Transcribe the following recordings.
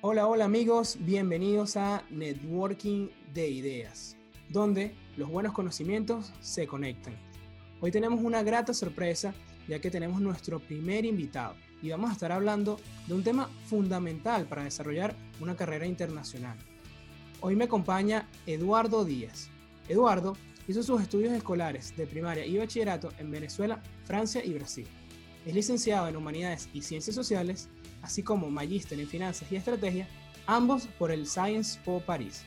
Hola, hola amigos, bienvenidos a Networking de Ideas, donde los buenos conocimientos se conectan. Hoy tenemos una grata sorpresa ya que tenemos nuestro primer invitado y vamos a estar hablando de un tema fundamental para desarrollar una carrera internacional. Hoy me acompaña Eduardo Díaz. Eduardo hizo sus estudios escolares de primaria y bachillerato en Venezuela, Francia y Brasil. Es licenciado en Humanidades y Ciencias Sociales, así como magíster en Finanzas y Estrategia, ambos por el Science Po París.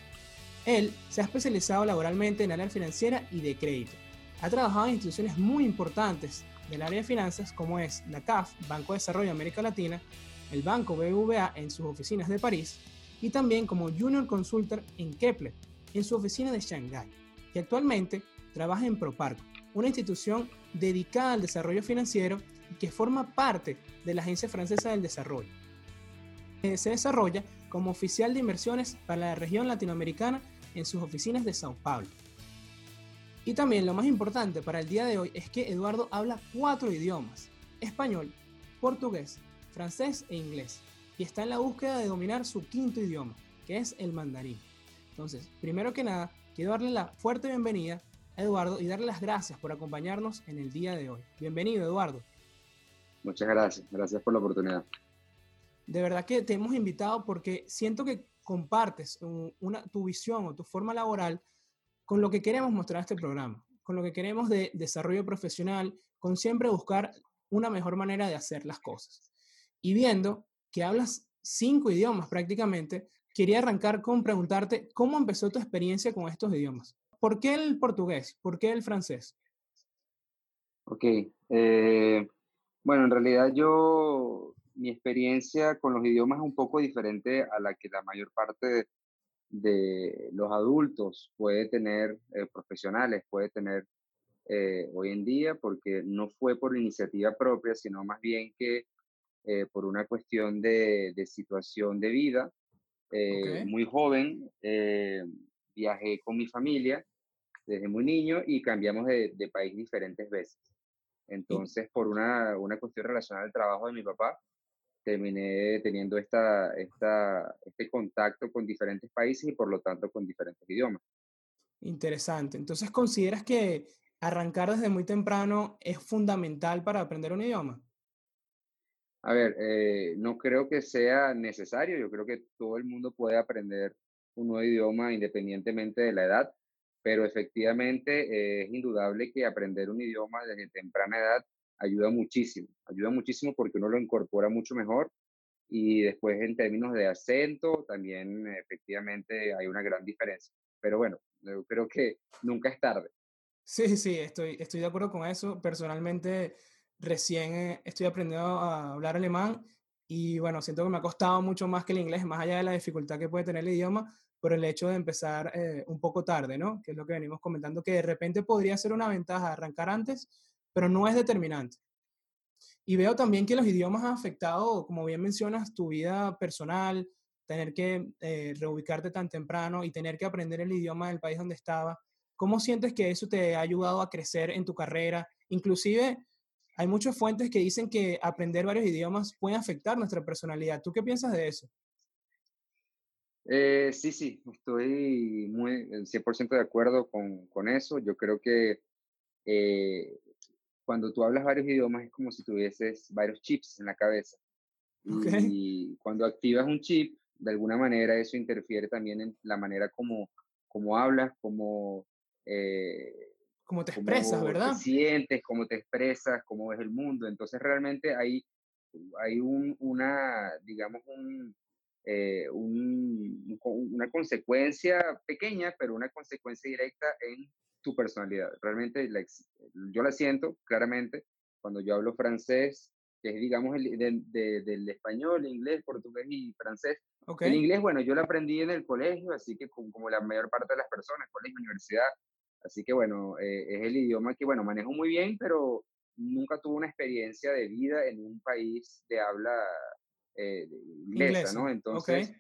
Él se ha especializado laboralmente en área financiera y de crédito. Ha trabajado en instituciones muy importantes del área de finanzas como es la CAF, Banco de Desarrollo de América Latina, el Banco BBVA en sus oficinas de París y también como Junior Consultor en Kepler en su oficina de Shanghái. Y actualmente trabaja en Proparco, una institución dedicada al desarrollo financiero que forma parte de la Agencia Francesa del Desarrollo. Eh, se desarrolla como oficial de inversiones para la región latinoamericana en sus oficinas de Sao Paulo. Y también lo más importante para el día de hoy es que Eduardo habla cuatro idiomas, español, portugués, francés e inglés, y está en la búsqueda de dominar su quinto idioma, que es el mandarín. Entonces, primero que nada, quiero darle la fuerte bienvenida a Eduardo y darle las gracias por acompañarnos en el día de hoy. Bienvenido, Eduardo. Muchas gracias, gracias por la oportunidad. De verdad que te hemos invitado porque siento que compartes una, tu visión o tu forma laboral con lo que queremos mostrar este programa, con lo que queremos de desarrollo profesional, con siempre buscar una mejor manera de hacer las cosas. Y viendo que hablas cinco idiomas prácticamente, quería arrancar con preguntarte cómo empezó tu experiencia con estos idiomas. ¿Por qué el portugués? ¿Por qué el francés? Ok. Eh, bueno, en realidad yo, mi experiencia con los idiomas es un poco diferente a la que la mayor parte de, de los adultos puede tener, eh, profesionales puede tener eh, hoy en día, porque no fue por iniciativa propia, sino más bien que eh, por una cuestión de, de situación de vida. Muy joven, viajé con mi familia desde muy niño y cambiamos de, de país diferentes veces. Entonces, por una, una cuestión relacionada al trabajo de mi papá, terminé teniendo esta, esta, este contacto con diferentes países y por lo tanto con diferentes idiomas. Interesante. Entonces, ¿consideras que arrancar desde muy temprano es fundamental para aprender un idioma? A ver, eh, no creo que sea necesario. Yo creo que todo el mundo puede aprender un nuevo idioma independientemente de la edad, pero efectivamente eh, es indudable que aprender un idioma desde temprana edad ayuda muchísimo, ayuda muchísimo porque uno lo incorpora mucho mejor y después en términos de acento también efectivamente hay una gran diferencia. Pero bueno, yo creo que nunca es tarde. Sí, sí, estoy, estoy de acuerdo con eso. Personalmente, recién eh, estoy aprendiendo a hablar alemán y bueno, siento que me ha costado mucho más que el inglés, más allá de la dificultad que puede tener el idioma, por el hecho de empezar eh, un poco tarde, ¿no? Que es lo que venimos comentando, que de repente podría ser una ventaja arrancar antes, pero no es determinante. Y veo también que los idiomas han afectado, como bien mencionas, tu vida personal, tener que eh, reubicarte tan temprano y tener que aprender el idioma del país donde estaba. ¿Cómo sientes que eso te ha ayudado a crecer en tu carrera? Inclusive hay muchas fuentes que dicen que aprender varios idiomas puede afectar nuestra personalidad. ¿Tú qué piensas de eso? Eh, sí, sí, estoy muy 100% de acuerdo con, con, eso. Yo creo que eh, cuando tú hablas varios idiomas es como si tuvieses varios chips en la cabeza. Y cuando activas un chip, de alguna manera eso interfiere también en la manera como, como hablas, como... Eh, como te expresas, ¿verdad? Te sientes, cómo te expresas, cómo ves el mundo. Entonces realmente hay, hay un, una, digamos, un, eh, un, una consecuencia pequeña, pero una consecuencia directa en tu personalidad. Realmente yo la siento claramente cuando yo hablo francés, que es, digamos, el, del español, inglés, portugués y francés. El inglés, bueno, yo lo aprendí en el colegio, así que como, la mayor parte de las personas, colegio, universidad. Así que, bueno, eh, es el idioma que, bueno, manejo muy bien, pero nunca tuve una experiencia de vida en un país de habla eh, inglesa, ¿no? Entonces,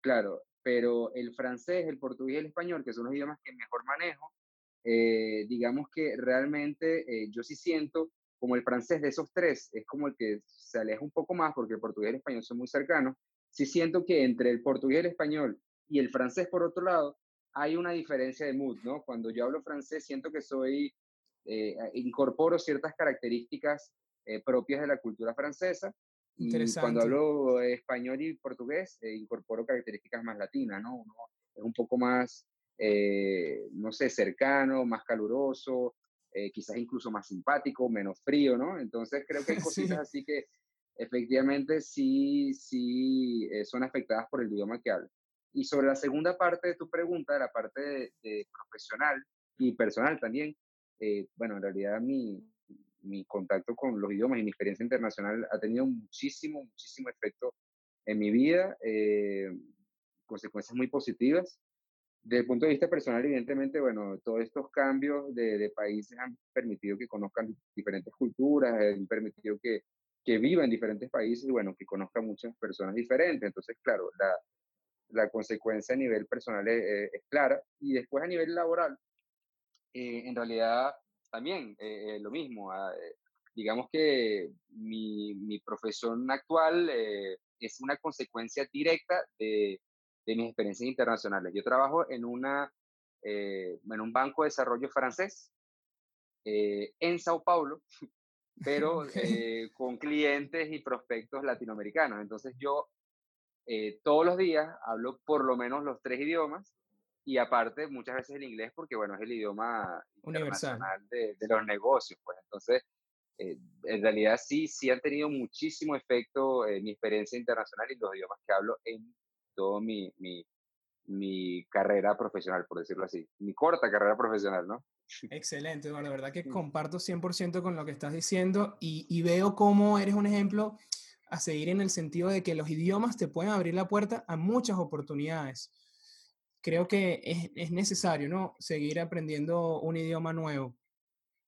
claro, pero el francés, el portugués y el español, que son los idiomas que mejor manejo, eh, digamos que realmente eh, yo sí siento como el francés de esos tres es como el que se aleja un poco más porque el portugués y el español son muy cercanos, sí siento que entre el portugués y el español y el francés, por otro lado, hay una diferencia de mood, ¿no? Cuando yo hablo francés, siento que soy, eh, incorporo ciertas características eh, propias de la cultura francesa. Y cuando hablo español y portugués, eh, incorporo características más latinas, ¿no? Uno es un poco más, no sé, cercano, más caluroso, quizás incluso más simpático, menos frío, ¿no? Entonces creo que hay cositas así que efectivamente sí, sí son afectadas por el idioma que hablo. Y sobre la segunda parte de tu pregunta, la parte de, profesional y personal también, eh, bueno, en realidad mi, mi contacto con los idiomas y mi experiencia internacional ha tenido muchísimo, muchísimo efecto en mi vida, eh, consecuencias muy positivas. Desde el punto de vista personal, evidentemente, bueno, todos estos cambios de, de países han permitido que conozcan diferentes culturas, han permitido que, que viva en diferentes países y, bueno, que conozca muchas personas diferentes. Entonces, claro, la, la consecuencia a nivel personal es, clara. Y después a nivel laboral, eh, en realidad también eh, lo mismo. Ah, eh, digamos que mi, mi profesión actual es una consecuencia directa de, de, mis experiencias internacionales. Yo trabajo en, una, en un banco de desarrollo francés en Sao Paulo, pero con clientes y prospectos latinoamericanos. Entonces yo eh, todos los días hablo por lo menos los tres idiomas y aparte muchas veces el inglés porque, bueno, es el idioma universal de, de, los negocios, pues entonces, eh, en realidad sí, sí han tenido muchísimo efecto en mi experiencia internacional y los idiomas que hablo en todo mi, mi, mi carrera profesional, por decirlo así, mi corta carrera profesional, ¿no? Excelente, bueno, la verdad que comparto 100% con lo que estás diciendo y, y veo cómo eres un ejemplo a seguir en el sentido de que los idiomas te pueden abrir la puerta a muchas oportunidades. Creo que es, necesario, ¿no? Seguir aprendiendo un idioma nuevo.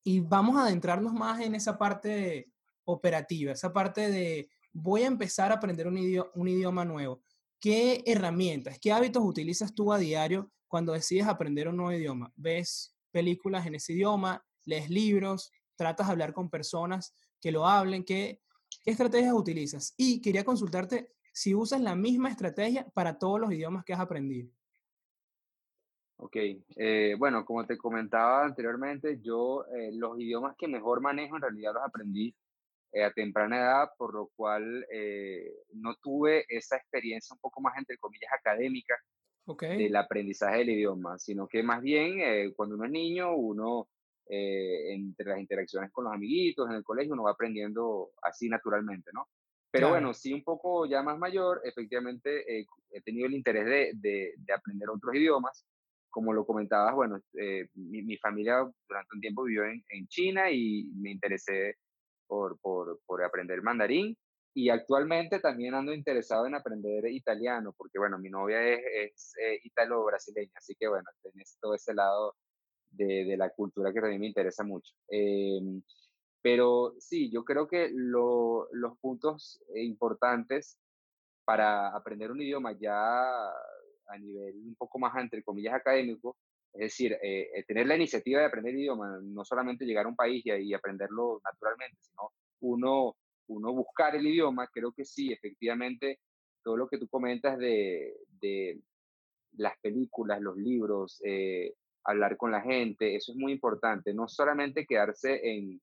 Y vamos a adentrarnos más en esa parte operativa, esa parte de voy a empezar a aprender un idioma, un idioma nuevo. ¿Qué herramientas, qué hábitos utilizas tú a diario cuando decides aprender un nuevo idioma? ¿Ves películas en ese idioma? ¿Lees libros? ¿Tratas de hablar con personas que lo hablen? ¿Qué, ¿Qué estrategias utilizas? Y quería consultarte si usas la misma estrategia para todos los idiomas que has aprendido. Ok, eh, bueno, como te comentaba anteriormente, yo eh, los idiomas que mejor manejo en realidad los aprendí eh, a temprana edad, por lo cual no tuve esa experiencia un poco más, entre comillas, académica del aprendizaje del idioma, sino que más bien cuando uno es niño, uno eh, entre las interacciones con los amiguitos en el colegio, uno va aprendiendo así naturalmente, ¿no? Pero bueno, sí un poco ya más mayor, efectivamente eh, he tenido el interés de, de, aprender otros idiomas. Como lo comentabas, bueno, eh, mi, mi, familia durante un tiempo vivió en, en China y me interesé por, por, por, aprender mandarín. Y actualmente también ando interesado en aprender italiano, porque bueno, mi novia es, es italo-brasileña, así que bueno, tenés todo ese lado de, la cultura que también me interesa mucho. Em, pero sí, yo creo que los puntos importantes para aprender un idioma ya a nivel un poco más, entre comillas, académico, es decir, eh, eh, tener la iniciativa de aprender el idioma, no solamente llegar a un país y, aprenderlo naturalmente, sino uno, uno buscar el idioma, creo que sí, efectivamente, todo lo que tú comentas de, de las películas, los libros, eh, hablar con la gente, eso es muy importante, no solamente quedarse en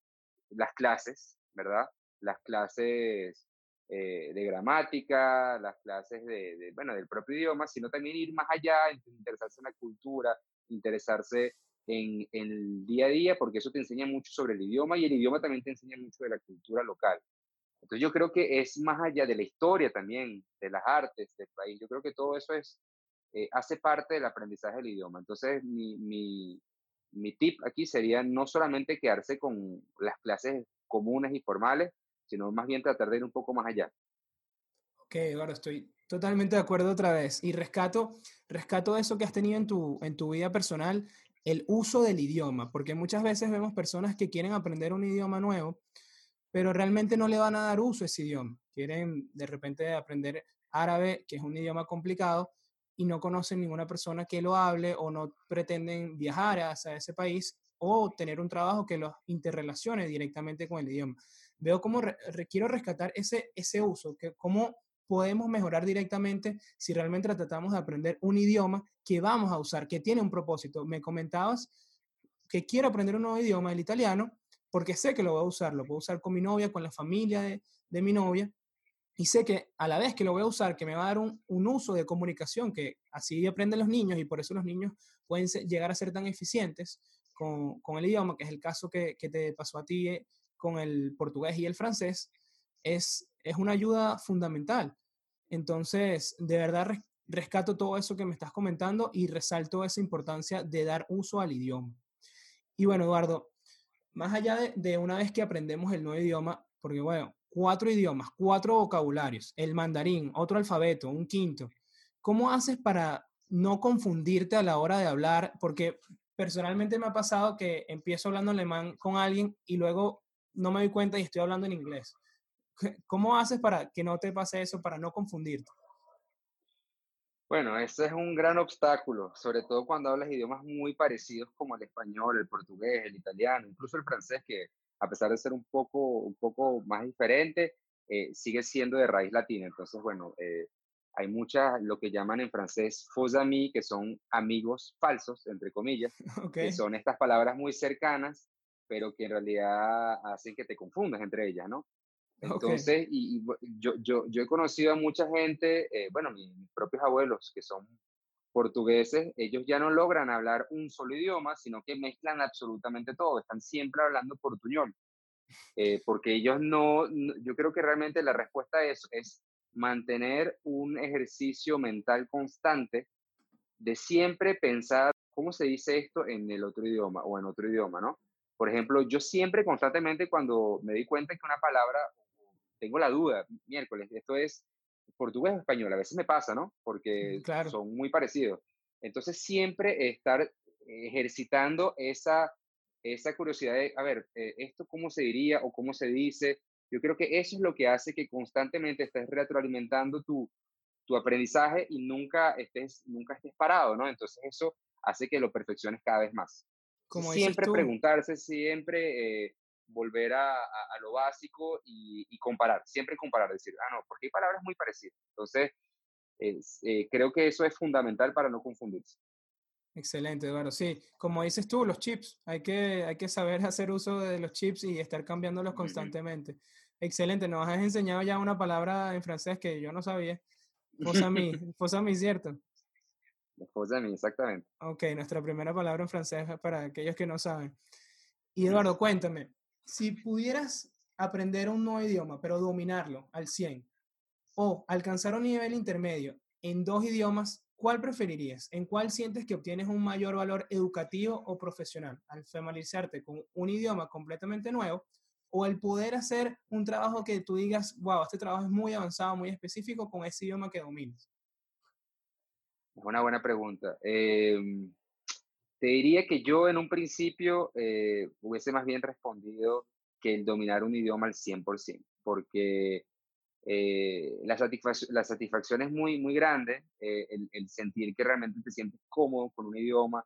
las clases, ¿verdad? Las clases eh, de gramática, las clases de, bueno, del propio idioma, sino también ir más allá, interesarse en la cultura, interesarse en, en, el día a día, porque eso te enseña mucho sobre el idioma y el idioma también te enseña mucho de la cultura local. Entonces yo creo que es más allá de la historia también, de las artes del país. Yo creo que todo eso es eh, hace parte del aprendizaje del idioma. Entonces, mi, mi, mi, tip aquí sería no solamente quedarse con las clases comunes y formales, sino más bien tratar de ir un poco más allá. Ok, ahora estoy totalmente de acuerdo otra vez. Y rescato, rescato eso que has tenido en tu, en tu vida personal, el uso del idioma, porque muchas veces vemos personas que quieren aprender un idioma nuevo, pero realmente no le van a dar uso a ese idioma. Quieren de repente aprender árabe, que es un idioma complicado, y no conocen ninguna persona que lo hable o no pretenden viajar hacia ese país o tener un trabajo que los interrelacione directamente con el idioma. Veo cómo quiero rescatar ese, ese uso, que cómo podemos mejorar directamente si realmente tratamos de aprender un idioma que vamos a usar, que tiene un propósito. Me comentabas que quiero aprender un nuevo idioma, el italiano, porque sé que lo voy a usar, lo puedo usar con mi novia, con la familia de, mi novia, y sé que a la vez que lo voy a usar, que me va a dar un, un, uso de comunicación, que así aprenden los niños y por eso los niños pueden llegar a ser tan eficientes con, con, el idioma, que es el caso que, que, te pasó a ti eh, con el portugués y el francés, es, es una ayuda fundamental. Entonces, de verdad rescato todo eso que me estás comentando y resalto esa importancia de dar uso al idioma. Y bueno, Eduardo, más allá de, de una vez que aprendemos el nuevo idioma, porque bueno, cuatro idiomas, cuatro vocabularios, el mandarín, otro alfabeto, un quinto. ¿Cómo haces para no confundirte a la hora de hablar? Porque personalmente me ha pasado que empiezo hablando alemán con alguien y luego no me doy cuenta y estoy hablando en inglés. ¿Cómo haces para que no te pase eso, para no confundirte? Bueno, ese es un gran obstáculo, sobre todo cuando hablas idiomas muy parecidos como el español, el portugués, el italiano, incluso el francés, que a pesar de ser un poco, un poco más diferente, eh, sigue siendo de raíz latina. Entonces, bueno, eh, hay muchas, lo que llaman en francés faux amis, que son amigos falsos, entre comillas, que son estas palabras muy cercanas, pero que en realidad hacen que te confundas entre ellas, ¿no? Entonces, y, yo, yo, yo he conocido a mucha gente, eh, bueno, mis, mis propios abuelos, que son portugueses, ellos ya no logran hablar un solo idioma, sino que mezclan absolutamente todo, están siempre hablando portuñol, eh, porque ellos no, yo creo que realmente la respuesta a eso es mantener un ejercicio mental constante de siempre pensar cómo se dice esto en el otro idioma o en otro idioma, ¿no? Por ejemplo, yo siempre constantemente cuando me di cuenta que una palabra, tengo la duda, miércoles, esto es portugués o español, a veces me pasa, ¿no? Porque son muy parecidos. Entonces, siempre estar ejercitando esa, esa curiosidad de, a ver, eh, ¿esto cómo se diría o cómo se dice? Yo creo que eso es lo que hace que constantemente estés retroalimentando tu, tu aprendizaje y nunca estés, nunca estés parado, ¿no? Entonces, eso hace que lo perfecciones cada vez más. Como siempre preguntarse, siempre eh, volver a, a, lo básico y, y, comparar, siempre comparar, decir, ah, no, porque hay palabras muy parecidas. Entonces, es, eh, creo que eso es fundamental para no confundirse. Excelente, Eduardo. Sí, como dices tú, los chips, hay que, hay que saber hacer uso de los chips y estar cambiándolos constantemente. Excelente, nos has enseñado ya una palabra en francés que yo no sabía. Fosami, Fosami, ¿cierto? Fosami, exactamente. Ok, nuestra primera palabra en francés para aquellos que no saben. Y Eduardo, cuéntame, si pudieras aprender un nuevo idioma, pero dominarlo al 100, o alcanzar un nivel intermedio en dos idiomas, ¿cuál preferirías? ¿En cuál sientes que obtienes un mayor valor educativo o profesional al familiarizarte con un idioma completamente nuevo? ¿O el poder hacer un trabajo que tú digas, wow, este trabajo es muy avanzado, muy específico con ese idioma que dominas? Es una buena pregunta. Eh, te diría que yo en un principio eh, hubiese más bien respondido que el dominar un idioma al 100%, porque eh, la, satisfacción, la satisfacción es muy, muy grande, eh, el, sentir que realmente te sientes cómodo con un idioma,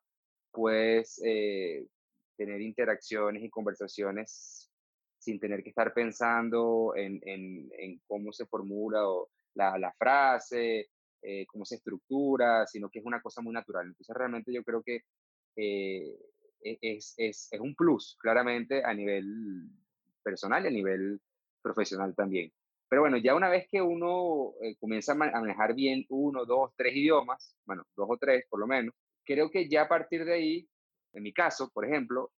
puedes tener interacciones y conversaciones sin tener que estar pensando en, en, en cómo se formula o la, la frase, eh, cómo se estructura, sino que es una cosa muy natural. Entonces realmente yo creo que eh, e, es, es, es, un plus, claramente, a nivel personal y a nivel profesional también. Pero bueno, ya una vez que uno eh, comienza a manejar bien uno, dos, tres idiomas, bueno, dos o tres por lo menos, creo que ya a partir de ahí, en mi caso, por ejemplo,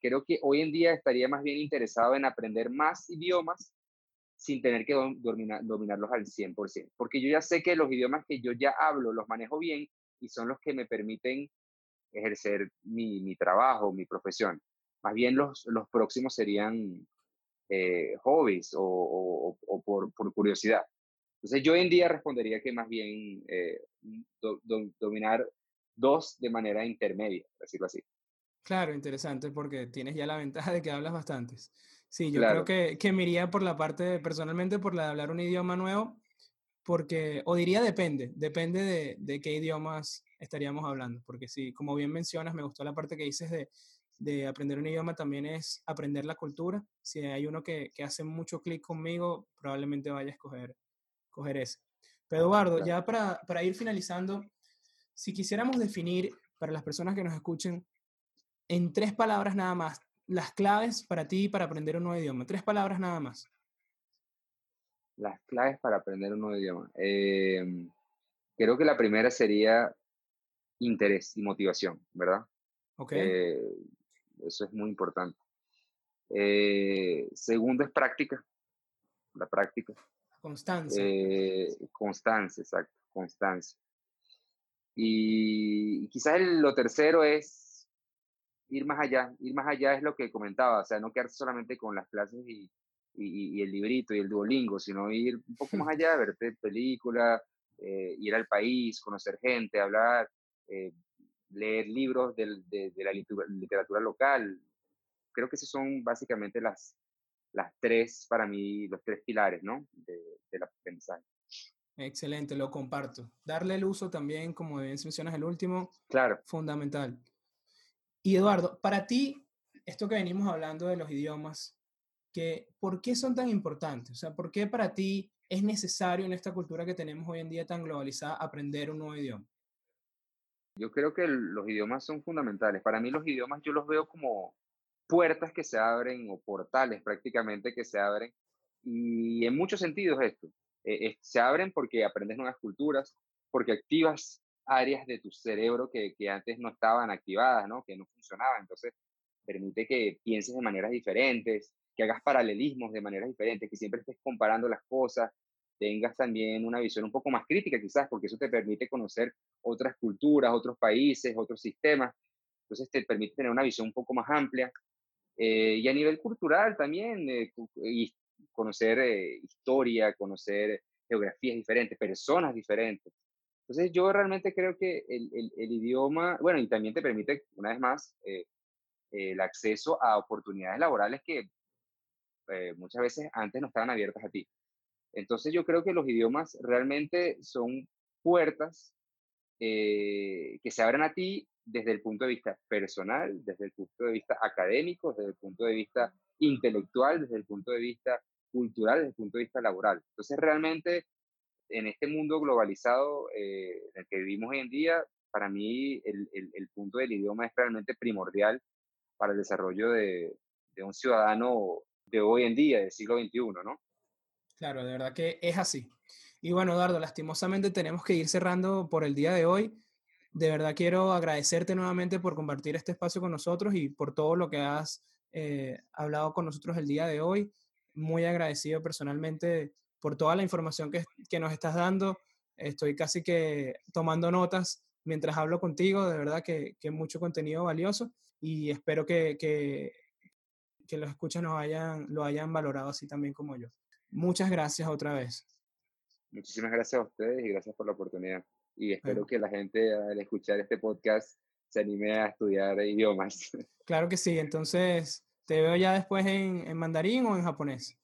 creo que hoy en día estaría más bien interesado en aprender más idiomas sin tener que dominar, dominarlos al 100%, porque yo ya sé que los idiomas que yo ya hablo los manejo bien y son los que me permiten ejercer mi, trabajo, mi profesión. Más bien los, los próximos serían eh, hobbies o, por, curiosidad. Entonces yo en día respondería que más bien eh, do, do, dominar dos de manera intermedia, decirlo así. Claro, interesante porque tienes ya la ventaja de que hablas bastantes. Sí, yo claro. creo que, que me iría por la parte, personalmente, por la de hablar un idioma nuevo, porque, o diría depende, depende de, de qué idiomas estaríamos hablando, porque sí, como bien mencionas, me gustó la parte que dices de, de aprender un idioma también es aprender la cultura. Si hay uno que, que hace mucho clic conmigo, probablemente vaya a escoger, coger ese. Pero Eduardo, ya para, para ir finalizando, si quisiéramos definir para las personas que nos escuchen en tres palabras nada más, las claves para ti para aprender un nuevo idioma. Tres palabras nada más. Las claves para aprender un nuevo idioma. Em, creo que la primera sería interés y motivación, ¿verdad? Ok. Eh, eso es muy importante. Eh, segundo es práctica, la práctica. Constancia. Eh, constancia, exacto, constancia. Y quizás lo tercero es ir más allá. Ir más allá es lo que comentaba, o sea, no quedarse solamente con las clases y, y, el librito y el Duolingo, sino ir un poco más allá, verte películas, eh, ir al país, conocer gente, hablar, eh, leer libros de, de, la literatura local. Creo que esos son básicamente las, las tres, para mí, los tres pilares, ¿no? De, del aprendizaje. Excelente, lo comparto. Darle el uso también, como bien mencionas el último, claro. fundamental. Y Eduardo, para ti, esto que venimos hablando de los idiomas, que, ¿por qué son tan importantes? O sea, ¿por qué para ti es necesario en esta cultura que tenemos hoy en día tan globalizada aprender un nuevo idioma? Yo creo que los idiomas son fundamentales. Para mí los idiomas yo los veo como puertas que se abren o portales prácticamente que se abren. Y en muchos sentidos esto. Eh, se abren porque aprendes nuevas culturas, porque activas áreas de tu cerebro que, que, antes no estaban activadas, ¿no? que no funcionaban. Entonces, permite que pienses de maneras diferentes, que hagas paralelismos de maneras diferentes, que siempre estés comparando las cosas, tengas también una visión un poco más crítica quizás, porque eso te permite conocer otras culturas, otros países, otros sistemas. Entonces te permite tener una visión un poco más amplia. Eh, y a nivel cultural también, eh, conocer eh, historia, conocer geografías diferentes, personas diferentes. Entonces yo realmente creo que el, el, idioma, bueno, y también te permite, una vez más, eh, el acceso a oportunidades laborales que eh, muchas veces antes no estaban abiertas a ti. Entonces yo creo que los idiomas realmente son puertas que se abren a ti desde el punto de vista personal, desde el punto de vista académico, desde el punto de vista intelectual, desde el punto de vista cultural desde el punto de vista laboral. Entonces, realmente, en este mundo globalizado eh, en el que vivimos hoy en día, para mí el, punto del idioma es realmente primordial para el desarrollo de, un ciudadano de hoy en día, del siglo XXI, ¿no? Claro, de verdad que es así. Y bueno, Eduardo, lastimosamente tenemos que ir cerrando por el día de hoy. De verdad quiero agradecerte nuevamente por compartir este espacio con nosotros y por todo lo que has eh, hablado con nosotros el día de hoy muy agradecido personalmente por toda la información que, que nos estás dando. Estoy casi que tomando notas mientras hablo contigo, de verdad que, que mucho contenido valioso y espero que, que, que los escuchas nos hayan, lo hayan valorado así también como yo. Muchas gracias otra vez. Muchísimas gracias a ustedes y gracias por la oportunidad. Y espero que la gente al escuchar este podcast se anime a estudiar idiomas. Claro que sí, entonces ¿Te veo ya después en, en mandarín o en japonés?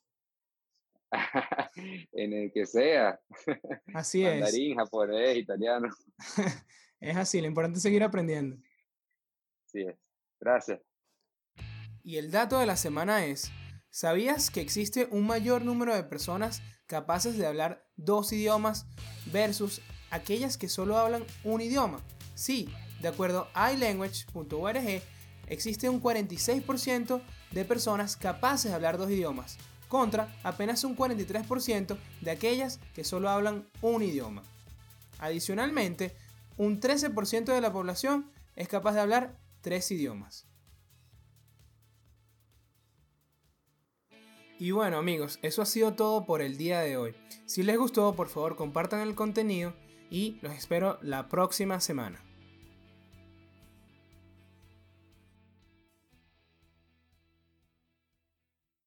en el que sea. Así es. Mandarín, japonés, italiano. es así, lo importante es seguir aprendiendo. Sí es. Gracias. Y el dato de la semana es, ¿sabías que existe un mayor número de personas capaces de hablar dos idiomas versus aquellas que solo hablan un idioma? Sí, de acuerdo a ilanguage.org, existe un 46% de personas capaces de hablar dos idiomas, contra apenas un 43% de aquellas que solo hablan un idioma. Adicionalmente, un 13% de la población es capaz de hablar tres idiomas. Y bueno amigos, eso ha sido todo por el día de hoy. Si les gustó, por favor compartan el contenido y los espero la próxima semana.